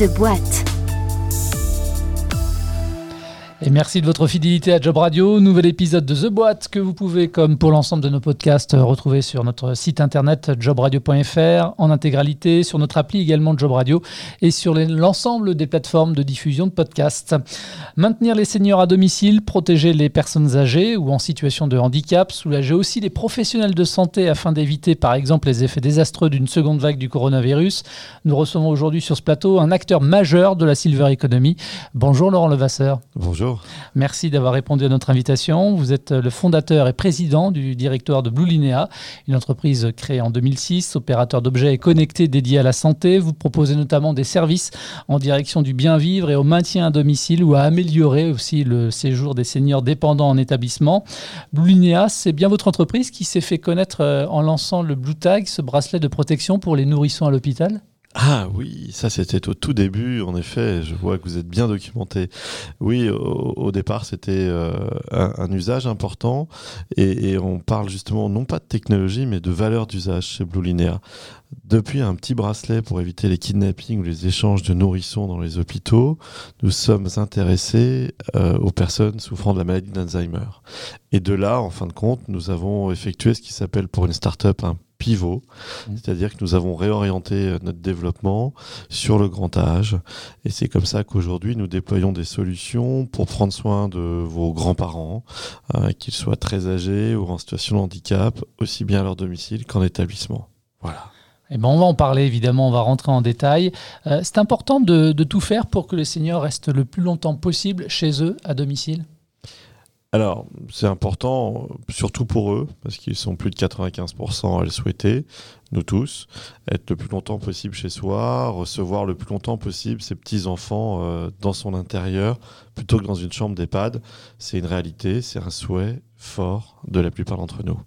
The Boîte. Merci de votre fidélité à Job Radio. Nouvel épisode de The Boîte que vous pouvez, comme pour l'ensemble de nos podcasts, retrouver sur notre site internet jobradio.fr en intégralité, sur notre appli également Job Radio et sur l'ensemble des plateformes de diffusion de podcasts. Maintenir les seniors à domicile, protéger les personnes âgées ou en situation de handicap, soulager aussi les professionnels de santé afin d'éviter par exemple les effets désastreux d'une seconde vague du coronavirus. Nous recevons aujourd'hui sur ce plateau un acteur majeur de la Silver Economy. Bonjour Laurent Levasseur. Bonjour. Merci d'avoir répondu à notre invitation. Vous êtes le fondateur et président du directoire de Blue Linea, une entreprise créée en 2006, opérateur d'objets connectés dédiés à la santé. Vous proposez notamment des services en direction du bien vivre et au maintien à domicile ou à améliorer aussi le séjour des seniors dépendants en établissement. Blue Linea, c'est bien votre entreprise qui s'est fait connaître euh, en lançant le Blue Tag, ce bracelet de protection pour les nourrissons à l'hôpital? Ah oui, ça c'était au tout début, en effet, je vois que vous êtes bien documenté. Oui, au, départ c'était euh, un, usage important et, on parle justement non pas de technologie mais de valeur d'usage chez Blue Linea. Depuis un petit bracelet pour éviter les kidnappings ou les échanges de nourrissons dans les hôpitaux, nous sommes intéressés euh, aux personnes souffrant de la maladie d'Alzheimer. Et de là, en fin de compte, nous avons effectué ce qui s'appelle pour une start-up un pivot, mmh. c'est-à-dire que nous avons réorienté euh, notre développement sur le grand âge. Et c'est comme ça qu'aujourd'hui, nous déployons des solutions pour prendre soin de vos grands-parents, euh, qu'ils soient très âgés ou en situation de handicap, aussi bien à leur domicile qu'en établissement. Voilà. Eh ben on va en parler évidemment, on va rentrer en détail. Euh, c'est important de, de tout faire pour que les seniors restent le plus longtemps possible chez eux à domicile? Alors, c'est important, surtout pour eux, parce qu'ils sont plus de 95% à le souhaiter, nous tous, être le plus longtemps possible chez soi, recevoir le plus longtemps possible ses petits-enfants euh, dans son intérieur, plutôt que dans une chambre d'EHPAD. C'est une réalité, c'est un souhait fort de la plupart d'entre nous.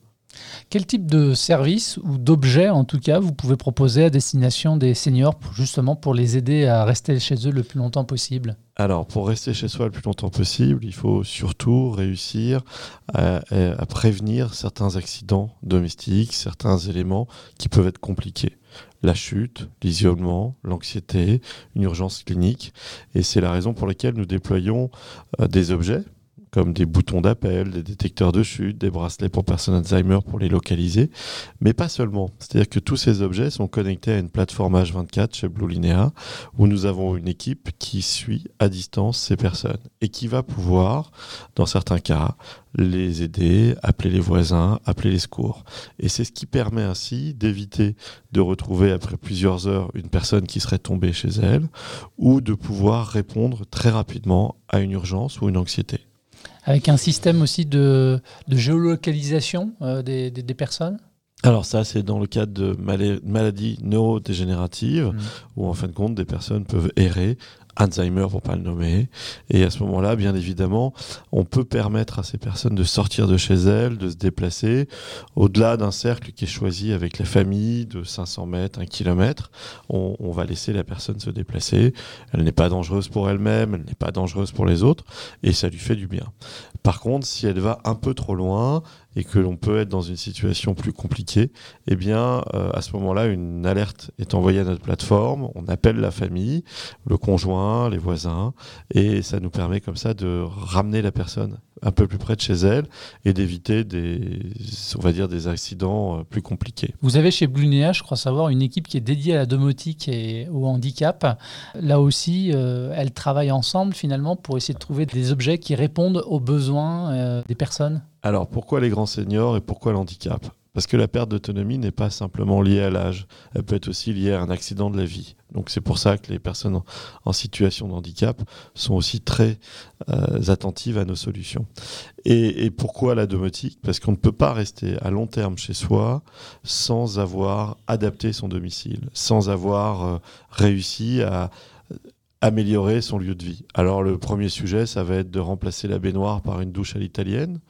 Quel type de service ou d'objet, en tout cas, vous pouvez proposer à destination des seniors, justement pour les aider à rester chez eux le plus longtemps possible? Alors, pour rester chez soi le plus longtemps possible, il faut surtout réussir à, prévenir certains accidents domestiques, certains éléments qui peuvent être compliqués. La chute, l'isolement, l'anxiété, une urgence clinique. Et c'est la raison pour laquelle nous déployons euh, des objets comme des boutons d'appel, des détecteurs de chute, des bracelets pour personnes Alzheimer pour les localiser, mais pas seulement. C'est-à-dire que tous ces objets sont connectés à une plateforme H24 chez Blue Linea, où nous avons une équipe qui suit à distance ces personnes et qui va pouvoir, dans certains cas, les aider, appeler les voisins, appeler les secours. Et c'est ce qui permet ainsi d'éviter de retrouver après plusieurs heures une personne qui serait tombée chez elle, ou de pouvoir répondre très rapidement à une urgence ou une anxiété avec un système aussi de, géolocalisation euh, des, personnes? Alors ça, c'est dans le cadre de maladies neurodégénératives, mmh. où en fin de compte, des personnes peuvent errer Alzheimer pour pas le nommer. Et à ce moment-là, bien évidemment, on peut permettre à ces personnes de sortir de chez elles, de se déplacer au-delà d'un cercle qui est choisi avec la famille de 500 mètres, 1 km. On, on va laisser la personne se déplacer. Elle n'est pas dangereuse pour elle-même, elle n'est pas dangereuse pour les autres, et ça lui fait du bien. Par contre, si elle va un peu trop loin, et que l'on peut être dans une situation plus compliquée, eh bien, euh, à ce moment-là, une alerte est envoyée à notre plateforme, on appelle la famille, le conjoint, les voisins, et ça nous permet comme ça de ramener la personne un peu plus près de chez elle et d'éviter des, on va dire, des accidents euh, plus compliqués. Vous avez chez Blunea, je crois savoir, une équipe qui est dédiée à la domotique et au handicap. Là aussi, euh, elles travaillent ensemble finalement pour essayer de trouver des objets qui répondent aux besoins des personnes. Alors pourquoi les grands seniors et pourquoi l'handicap Parce que la perte d'autonomie n'est pas simplement liée à l'âge, elle peut être aussi liée à un accident de la vie. Donc c'est pour ça que les personnes en, situation de handicap sont aussi très euh, attentives à nos solutions. Et, pourquoi la domotique? Parce qu'on ne peut pas rester à long terme chez soi sans avoir adapté son domicile, sans avoir euh, réussi à améliorer son lieu de vie. Alors le premier sujet, ça va être de remplacer la baignoire par une douche à l'italienne.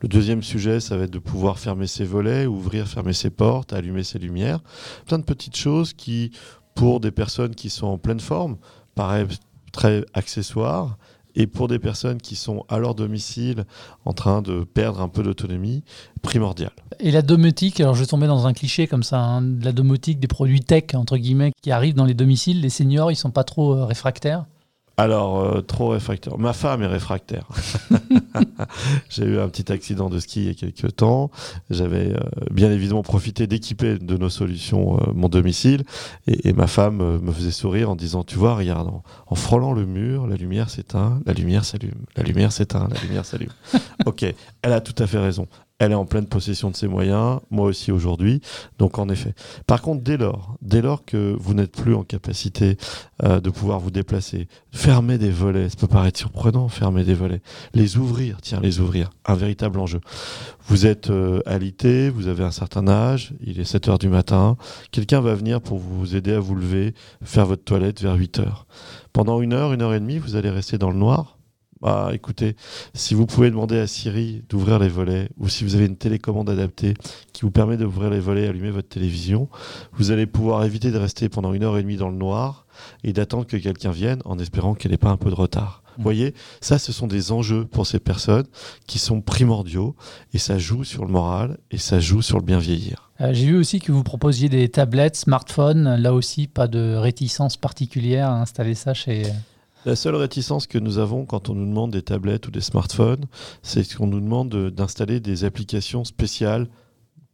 Le deuxième sujet, ça va être de pouvoir fermer ses volets, ouvrir, fermer ses portes, allumer ses lumières. Plein de petites choses qui, pour des personnes qui sont en pleine forme, paraissent très accessoires Et pour des personnes qui sont à leur domicile en train de perdre un peu d'autonomie, primordial. Et la domotique, alors je tomber dans un cliché comme ça, hein, la domotique, des produits tech, entre guillemets, qui arrivent dans les domiciles, les seniors, ils sont pas trop euh, réfractaires alors, euh, trop réfractaire. Ma femme est réfractaire. J'ai eu un petit accident de ski il y a quelques temps. J'avais euh, bien évidemment profité d'équiper de nos solutions euh, mon domicile. Et, ma femme me faisait sourire en disant Tu vois, regarde, en, frôlant le mur, la lumière s'éteint, la lumière s'allume, la lumière s'éteint, la lumière s'allume. ok, elle a tout à fait raison elle est en pleine possession de ses moyens, moi aussi aujourd'hui. Donc en effet. Par contre, dès lors, dès lors que vous n'êtes plus en capacité euh, de pouvoir vous déplacer, fermer des volets, ça peut paraître surprenant, fermer des volets, les ouvrir, tiens, les ouvrir, un véritable enjeu. Vous êtes euh, alité, vous avez un certain âge, il est 7 heures du matin, quelqu'un va venir pour vous aider à vous lever, faire votre toilette vers 8 heures. Pendant une heure, une heure et demie, vous allez rester dans le noir, bah, écoutez, si vous pouvez demander à Siri d'ouvrir les volets, ou si vous avez une télécommande adaptée qui vous permet d'ouvrir les volets et allumer votre télévision, vous allez pouvoir éviter de rester pendant une heure et demie dans le noir et d'attendre que quelqu'un vienne en espérant qu'elle n'ait pas un peu de retard. Vous mmh. voyez, ça, ce sont des enjeux pour ces personnes qui sont primordiaux et ça joue sur le moral et ça joue sur le bien vieillir. Euh, j'ai vu aussi que vous proposiez des tablettes, smartphones. Là aussi, pas de réticence particulière à installer ça chez, la seule réticence que nous avons quand on nous demande des tablettes ou des smartphones, c'est qu'on nous demande d'installer des applications spéciales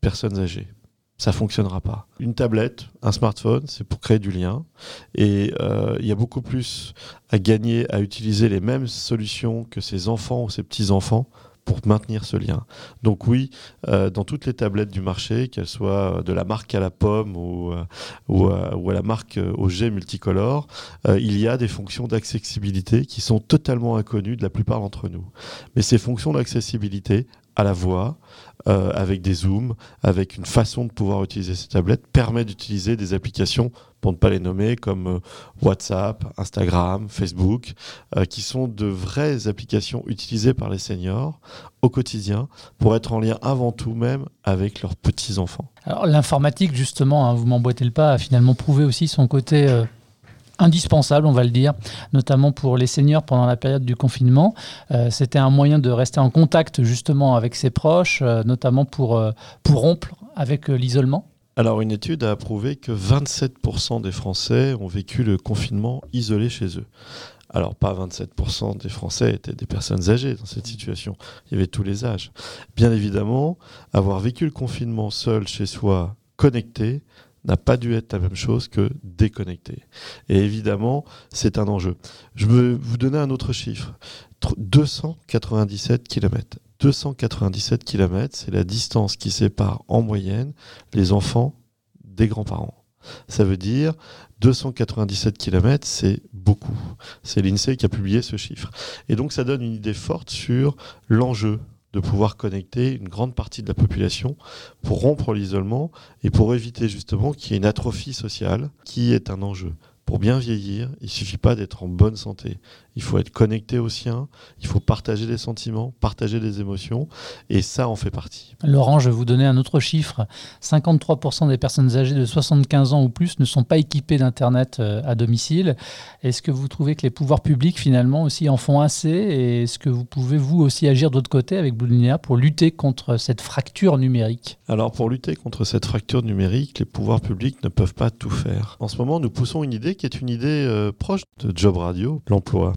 personnes âgées. Ça fonctionnera pas. Une tablette, un smartphone, c'est pour créer du lien. Et euh, il y a beaucoup plus à gagner à utiliser les mêmes solutions que ces enfants ou ces petits-enfants pour maintenir ce lien. Donc oui, euh, dans toutes les tablettes du marché, qu'elles soient de la marque à la pomme ou, euh, ou, euh, ou à la marque au jet multicolore, il y a des fonctions d'accessibilité qui sont totalement inconnues de la plupart d'entre nous. Mais ces fonctions d'accessibilité, à la voix, avec des zooms, avec une façon de pouvoir utiliser ces tablettes, permet d'utiliser des applications, pour ne pas les nommer, comme euh, WhatsApp, Instagram, Facebook, euh, qui sont de vraies applications utilisées par les seniors au quotidien pour être en lien avant tout même avec leurs petits-enfants. Alors l'informatique, justement, hein, vous m'emboîtez le pas, a finalement prouvé aussi son côté indispensable, on va le dire, notamment pour les seniors pendant la période du confinement. Euh, c'était un moyen de rester en contact justement avec ses proches, euh, notamment pour, euh, pour rompre avec l'isolement. Alors une étude a prouvé que 27% des Français ont vécu le confinement isolé chez eux. Alors pas 27% des Français étaient des personnes âgées dans cette situation, il y avait tous les âges. Bien évidemment, avoir vécu le confinement seul chez soi, connecté, n'a pas dû être la même chose que déconnecté. Et évidemment, c'est un enjeu. Je veux vous donner un autre chiffre. 297 km. 297 km, c'est la distance qui sépare en moyenne les enfants des grands-parents. Ça veut dire 297 km, c'est beaucoup. C'est l'INSEE qui a publié ce chiffre. Et donc ça donne une idée forte sur l'enjeu de pouvoir connecter une grande partie de la population pour rompre l'isolement et pour éviter justement qu'il y ait une atrophie sociale qui est un enjeu. Pour bien vieillir, il ne suffit pas d'être en bonne santé. Il faut être connecté au sien, il faut partager des sentiments, partager des émotions, et ça en fait partie. Laurent, je vais vous donner un autre chiffre. 53% des personnes âgées de 75 ans ou plus ne sont pas équipées d'Internet euh, à domicile. Est-ce que vous trouvez que les pouvoirs publics, finalement, aussi en font assez? Et est-ce que vous pouvez, vous aussi, agir d'autre côté avec Blue pour lutter contre cette fracture numérique? Alors, pour lutter contre cette fracture numérique, les pouvoirs publics ne peuvent pas tout faire. En ce moment, nous poussons une idée qui est une idée euh, proche de Job Radio, l'emploi.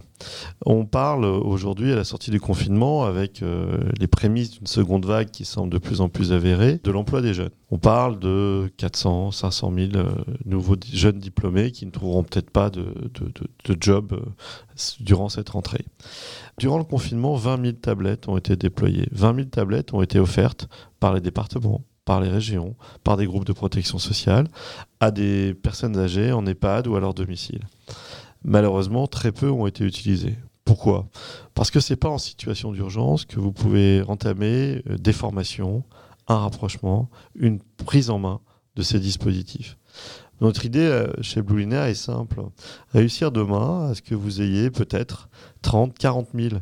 On parle aujourd'hui, à la sortie du confinement, avec euh, les prémices d'une seconde vague qui semble de plus en plus avérée, de l'emploi des jeunes. On parle de 400, 500 000 nouveaux jeunes diplômés qui ne trouveront peut-être pas de, job euh, durant cette rentrée. Durant le confinement, 20 000 tablettes ont été déployées. 20 000 tablettes ont été offertes par les départements, par les régions, par des groupes de protection sociale, à des personnes âgées en EHPAD ou à leur domicile malheureusement, très peu ont été utilisés. Pourquoi? Parce que ce n'est pas en situation d'urgence que vous pouvez entamer euh, des formations, un rapprochement, une prise en main de ces dispositifs. Notre idée euh, chez Blue Linéa est simple. Réussir demain à ce que vous ayez peut-être 30, 40 000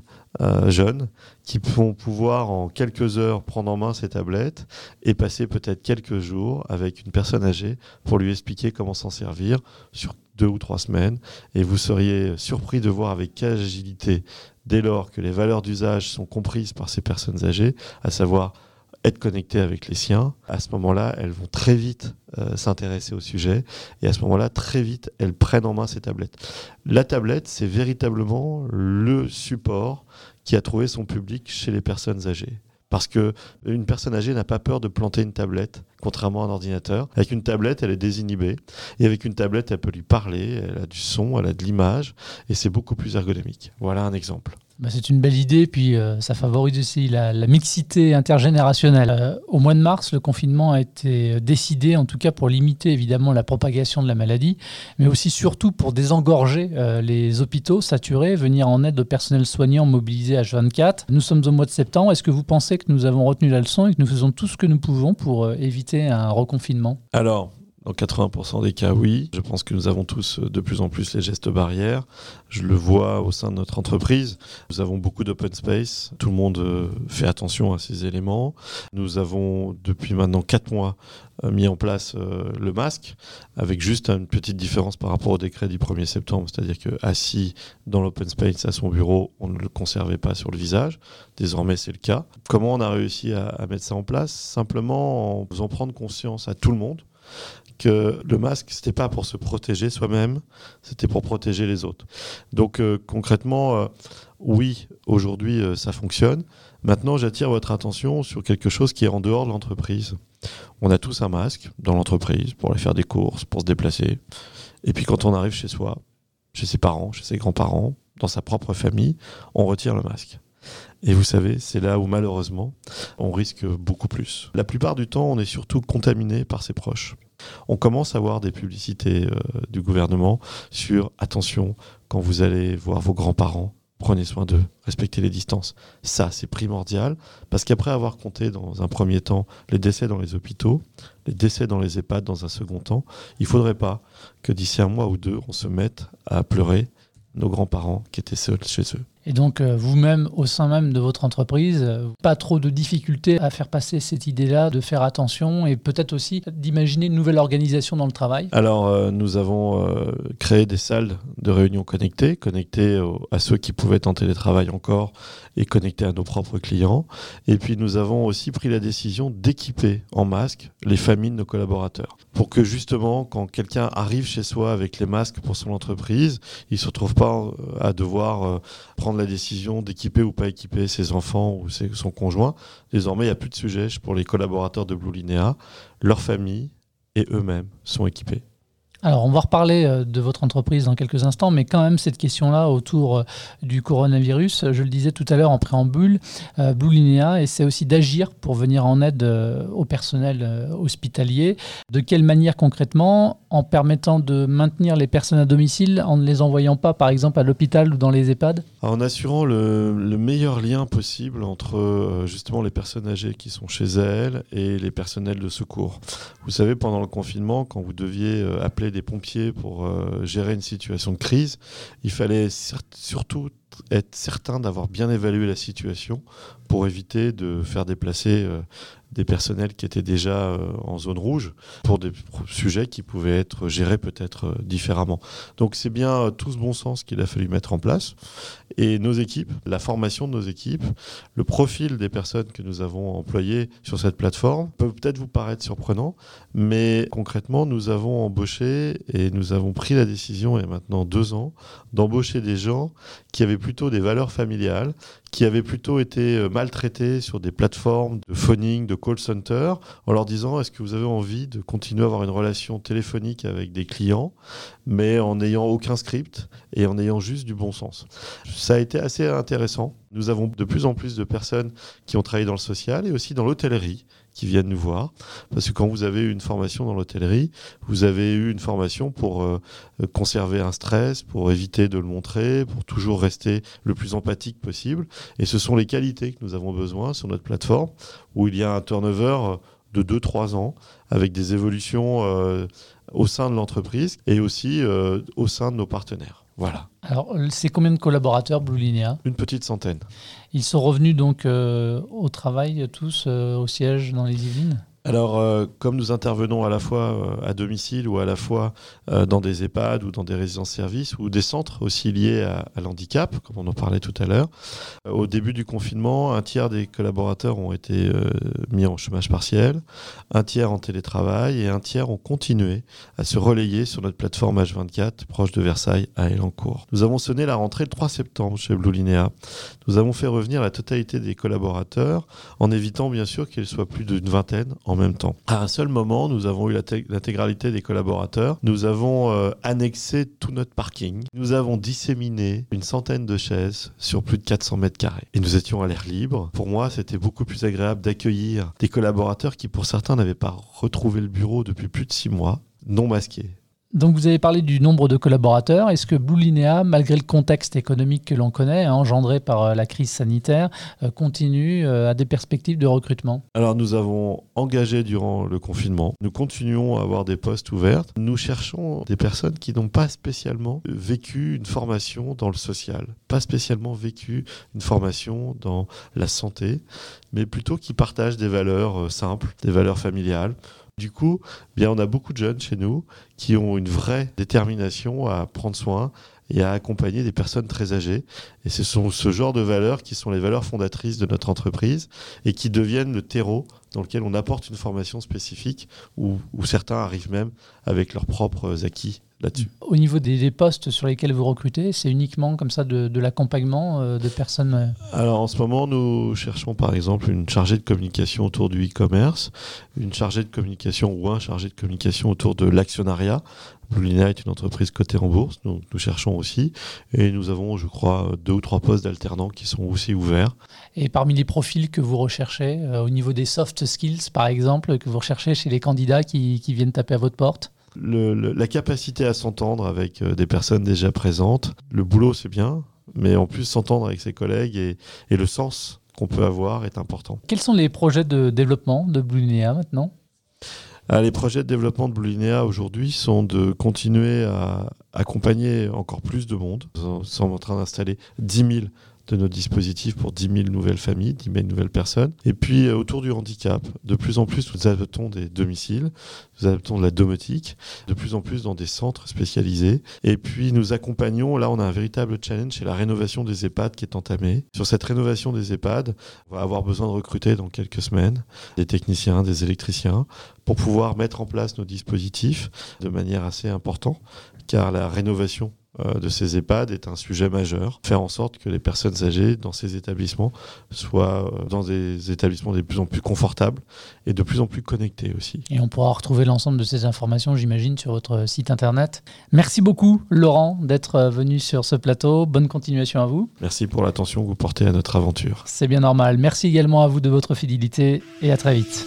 jeunes qui vont pouvoir en quelques heures prendre en main ces tablettes et passer peut-être quelques jours avec une personne âgée pour lui expliquer comment s'en servir sur deux ou trois semaines. Et vous seriez surpris de voir avec quelle agilité Dès lors que les valeurs d'usage sont comprises par ces personnes âgées, à savoir être connectées avec les siens, à ce moment-là, elles vont très vite euh, s'intéresser au sujet et à ce moment-là, très vite, elles prennent en main ces tablettes. La tablette, c'est véritablement le support qui a trouvé son public chez les personnes âgées. Parce que une personne âgée n'a pas peur de planter une tablette, contrairement à un ordinateur. Avec une tablette, elle est désinhibée. Et avec une tablette, elle peut lui parler, elle a du son, elle a de l'image, et c'est beaucoup plus ergonomique. Voilà un exemple. Bah, c'est une belle idée, puis euh, ça favorise aussi la, mixité intergénérationnelle. Euh, au mois de mars, le confinement a été décidé, en tout cas pour limiter évidemment la propagation de la maladie, mais aussi surtout pour désengorger euh, les hôpitaux saturés, venir en aide au personnel soignant mobilisé H24. Nous sommes au mois de septembre. Est-ce que vous pensez que nous avons retenu la leçon et que nous faisons tout ce que nous pouvons pour éviter un reconfinement? Alors, dans 80% des cas, oui. Je pense que nous avons tous euh, de plus en plus les gestes barrières. Je le vois au sein de notre entreprise. Nous avons beaucoup d'open space. Tout le monde euh, fait attention à ces éléments. Nous avons depuis maintenant 4 mois euh, mis en place le masque avec juste une petite différence par rapport au décret du 1er septembre. C'est-à-dire que assis dans l'open space à son bureau, on ne le conservait pas sur le visage. Désormais, c'est le cas. Comment on a réussi à, à mettre ça en place? Simplement en faisant prendre conscience à tout le monde que le masque, c'était pas pour se protéger soi-même, c'était pour protéger les autres. Donc euh, concrètement, euh, oui, aujourd'hui, euh, ça fonctionne. Maintenant, j'attire votre attention sur quelque chose qui est en dehors de l'entreprise. On a tous un masque dans l'entreprise pour aller faire des courses, pour se déplacer. Et puis quand on arrive chez soi, chez ses parents, chez ses grands-parents, dans sa propre famille, on retire le masque. Et vous savez, c'est là où malheureusement, on risque beaucoup plus. La plupart du temps, on est surtout contaminé par ses proches. On commence à voir des publicités euh, du gouvernement sur attention, quand vous allez voir vos grands-parents, prenez soin d'eux, respectez les distances. Ça, c'est primordial, parce qu'après avoir compté dans un premier temps les décès dans les hôpitaux, les décès dans les EHPAD dans un second temps, il ne faudrait pas que d'ici un mois ou deux, on se mette à pleurer nos grands-parents qui étaient seuls chez eux. Et donc, euh, vous-même, au sein même de votre entreprise, euh, pas trop de difficultés à faire passer cette idée-là, de faire attention et peut-être aussi d'imaginer une nouvelle organisation dans le travail. Alors, euh, nous avons créé des salles de réunion connectées, connectées à ceux qui pouvaient être en télétravail encore et connectées à nos propres clients. Et puis, nous avons aussi pris la décision d'équiper en masque les familles de nos collaborateurs pour que justement, quand quelqu'un arrive chez soi avec les masques pour son entreprise, il ne se retrouve pas à devoir prendre la décision d'équiper ou pas équiper ses enfants ou son conjoint. Désormais, il n'y a plus de sujet pour les collaborateurs de Blue Linea. Leurs familles et eux-mêmes sont équipés. Alors, on va reparler euh, de votre entreprise dans quelques instants, mais quand même, cette question-là autour euh, du coronavirus, je le disais tout à l'heure en préambule, euh, Blue Linea essaie aussi d'agir pour venir en aide au personnel hospitalier. De quelle manière concrètement En permettant de maintenir les personnes à domicile en ne les envoyant pas, par exemple, à l'hôpital ou dans les EHPAD En assurant le, le, meilleur lien possible entre justement les personnes âgées qui sont chez elles et les personnels de secours. Vous savez, pendant le confinement, quand vous deviez appeler des pompiers pour euh, gérer une situation de crise, il fallait surtout être certain d'avoir bien évalué la situation pour éviter de faire déplacer euh, des personnels qui étaient déjà euh, en zone rouge pour des sujets qui pouvaient être gérés peut-être euh, différemment. Donc c'est bien tout ce bon sens qu'il a fallu mettre en place. Et nos équipes, la formation de nos équipes, le profil des personnes que nous avons employées sur cette plateforme peut peut-être vous paraître surprenant, mais concrètement, nous avons embauché et nous avons pris la décision, il y a maintenant deux ans, d'embaucher des gens qui avaient plutôt des valeurs familiales, qui avaient plutôt été euh, maltraités sur des plateformes de phoning, de call en leur disant est-ce que vous avez envie de continuer à avoir une relation téléphonique avec des clients, mais en n'ayant aucun script et en ayant juste du bon sens. Ça a été assez intéressant. Nous avons de plus en plus de personnes qui ont travaillé dans le social et aussi dans l'hôtellerie qui viennent nous voir. Parce que quand vous avez eu une formation dans l'hôtellerie, vous avez eu une formation pour euh, conserver un stress, pour éviter de le montrer, pour toujours rester le plus empathique possible. Et ce sont les qualités que nous avons besoin sur notre plateforme, où il y a un turnover de 2-3 ans, avec des évolutions euh, au sein de l'entreprise et aussi euh, au sein de nos partenaires. Voilà. Alors, c'est combien de collaborateurs Blue Linea? Une petite centaine. Ils sont revenus donc euh, au travail tous au siège dans les Yvelines? Alors, euh, comme nous intervenons à la fois euh, à domicile ou à la fois euh, dans des EHPAD ou dans des résidences-services ou des centres aussi liés à, à l'handicap, comme on en parlait tout à l'heure, au début du confinement, un tiers des collaborateurs ont été mis en chômage partiel, un tiers en télétravail et un tiers ont continué à se relayer sur notre plateforme H24 proche de Versailles à Elancourt. Nous avons sonné la rentrée le 3 septembre chez Blue Linéa. Nous avons fait revenir la totalité des collaborateurs en évitant bien sûr qu'il soit plus d'une vingtaine en même temps. À un seul moment, nous avons eu l'intégralité des collaborateurs. Nous avons euh, annexé tout notre parking. Nous avons disséminé une centaine de chaises sur plus de 400 mètres carrés. Et nous étions à l'air libre. Pour moi, c'était beaucoup plus agréable d'accueillir des collaborateurs qui, pour certains, n'avaient pas retrouvé le bureau depuis plus de six mois, non masqués. Donc vous avez parlé du nombre de collaborateurs. Est-ce que Blue malgré le contexte économique que l'on connaît, hein, engendré par euh, la crise sanitaire, euh, continue euh, à des perspectives de recrutement? Alors nous avons engagé durant le confinement. Nous continuons à avoir des postes ouverts. Nous cherchons des personnes qui n'ont pas spécialement vécu une formation dans le social, pas spécialement vécu une formation dans la santé, mais plutôt qui partagent des valeurs simples, des valeurs familiales du coup, bien, on a beaucoup de jeunes chez nous qui ont une vraie détermination à prendre soin et à accompagner des personnes très âgées. Et ce sont ce genre de valeurs qui sont les valeurs fondatrices de notre entreprise et qui deviennent le terreau dans lequel on apporte une formation spécifique où, certains arrivent même avec leurs propres acquis là-dessus. Au niveau des, postes sur lesquels vous recrutez, c'est uniquement comme ça de, l'accompagnement euh, de personnes euh Alors en ce moment, nous cherchons par exemple une chargée de communication autour du e-commerce, une chargée de communication ou un chargé de communication autour de l'actionnariat. Blulina est une entreprise cotée en bourse, donc nous cherchons aussi. Et nous avons, je crois, deux ou trois postes d'alternants qui sont aussi ouverts. Et parmi les profils que vous recherchez, euh, au niveau des soft skills par exemple, que vous recherchez chez les candidats qui, qui viennent taper à votre porte? La capacité à s'entendre avec euh, des personnes déjà présentes. Le boulot, c'est bien, mais en plus, s'entendre avec ses collègues et, le sens qu'on peut avoir est important. Quels sont les projets de développement de Blue maintenant? Ah, les projets de développement de Blue aujourd'hui sont de continuer à accompagner encore plus de monde. Nous sommes en train d'installer 10 000 de nos dispositifs pour 10 000 nouvelles familles, 10 000 nouvelles personnes. Et puis euh, autour du handicap, de plus en plus nous adoptons des domiciles, nous adoptons de la domotique, de plus en plus dans des centres spécialisés. Et puis nous accompagnons, là on a un véritable challenge, c'est la rénovation des EHPAD qui est entamée. Sur cette rénovation des EHPAD, on va avoir besoin de recruter dans quelques semaines des techniciens, des électriciens, pour pouvoir mettre en place nos dispositifs de manière assez importante, car la rénovation de ces EHPAD est un sujet majeur. Faire en sorte que les personnes âgées dans ces établissements soient euh, dans des établissements de plus en plus confortables et de plus en plus connectés aussi. Et on pourra retrouver l'ensemble de ces informations, j'imagine, sur votre site internet. Merci beaucoup, Laurent, d'être euh, venu sur ce plateau. Bonne continuation à vous. Merci pour l'attention que vous portez à notre aventure. C'est bien normal. Merci également à vous de votre fidélité et à très vite.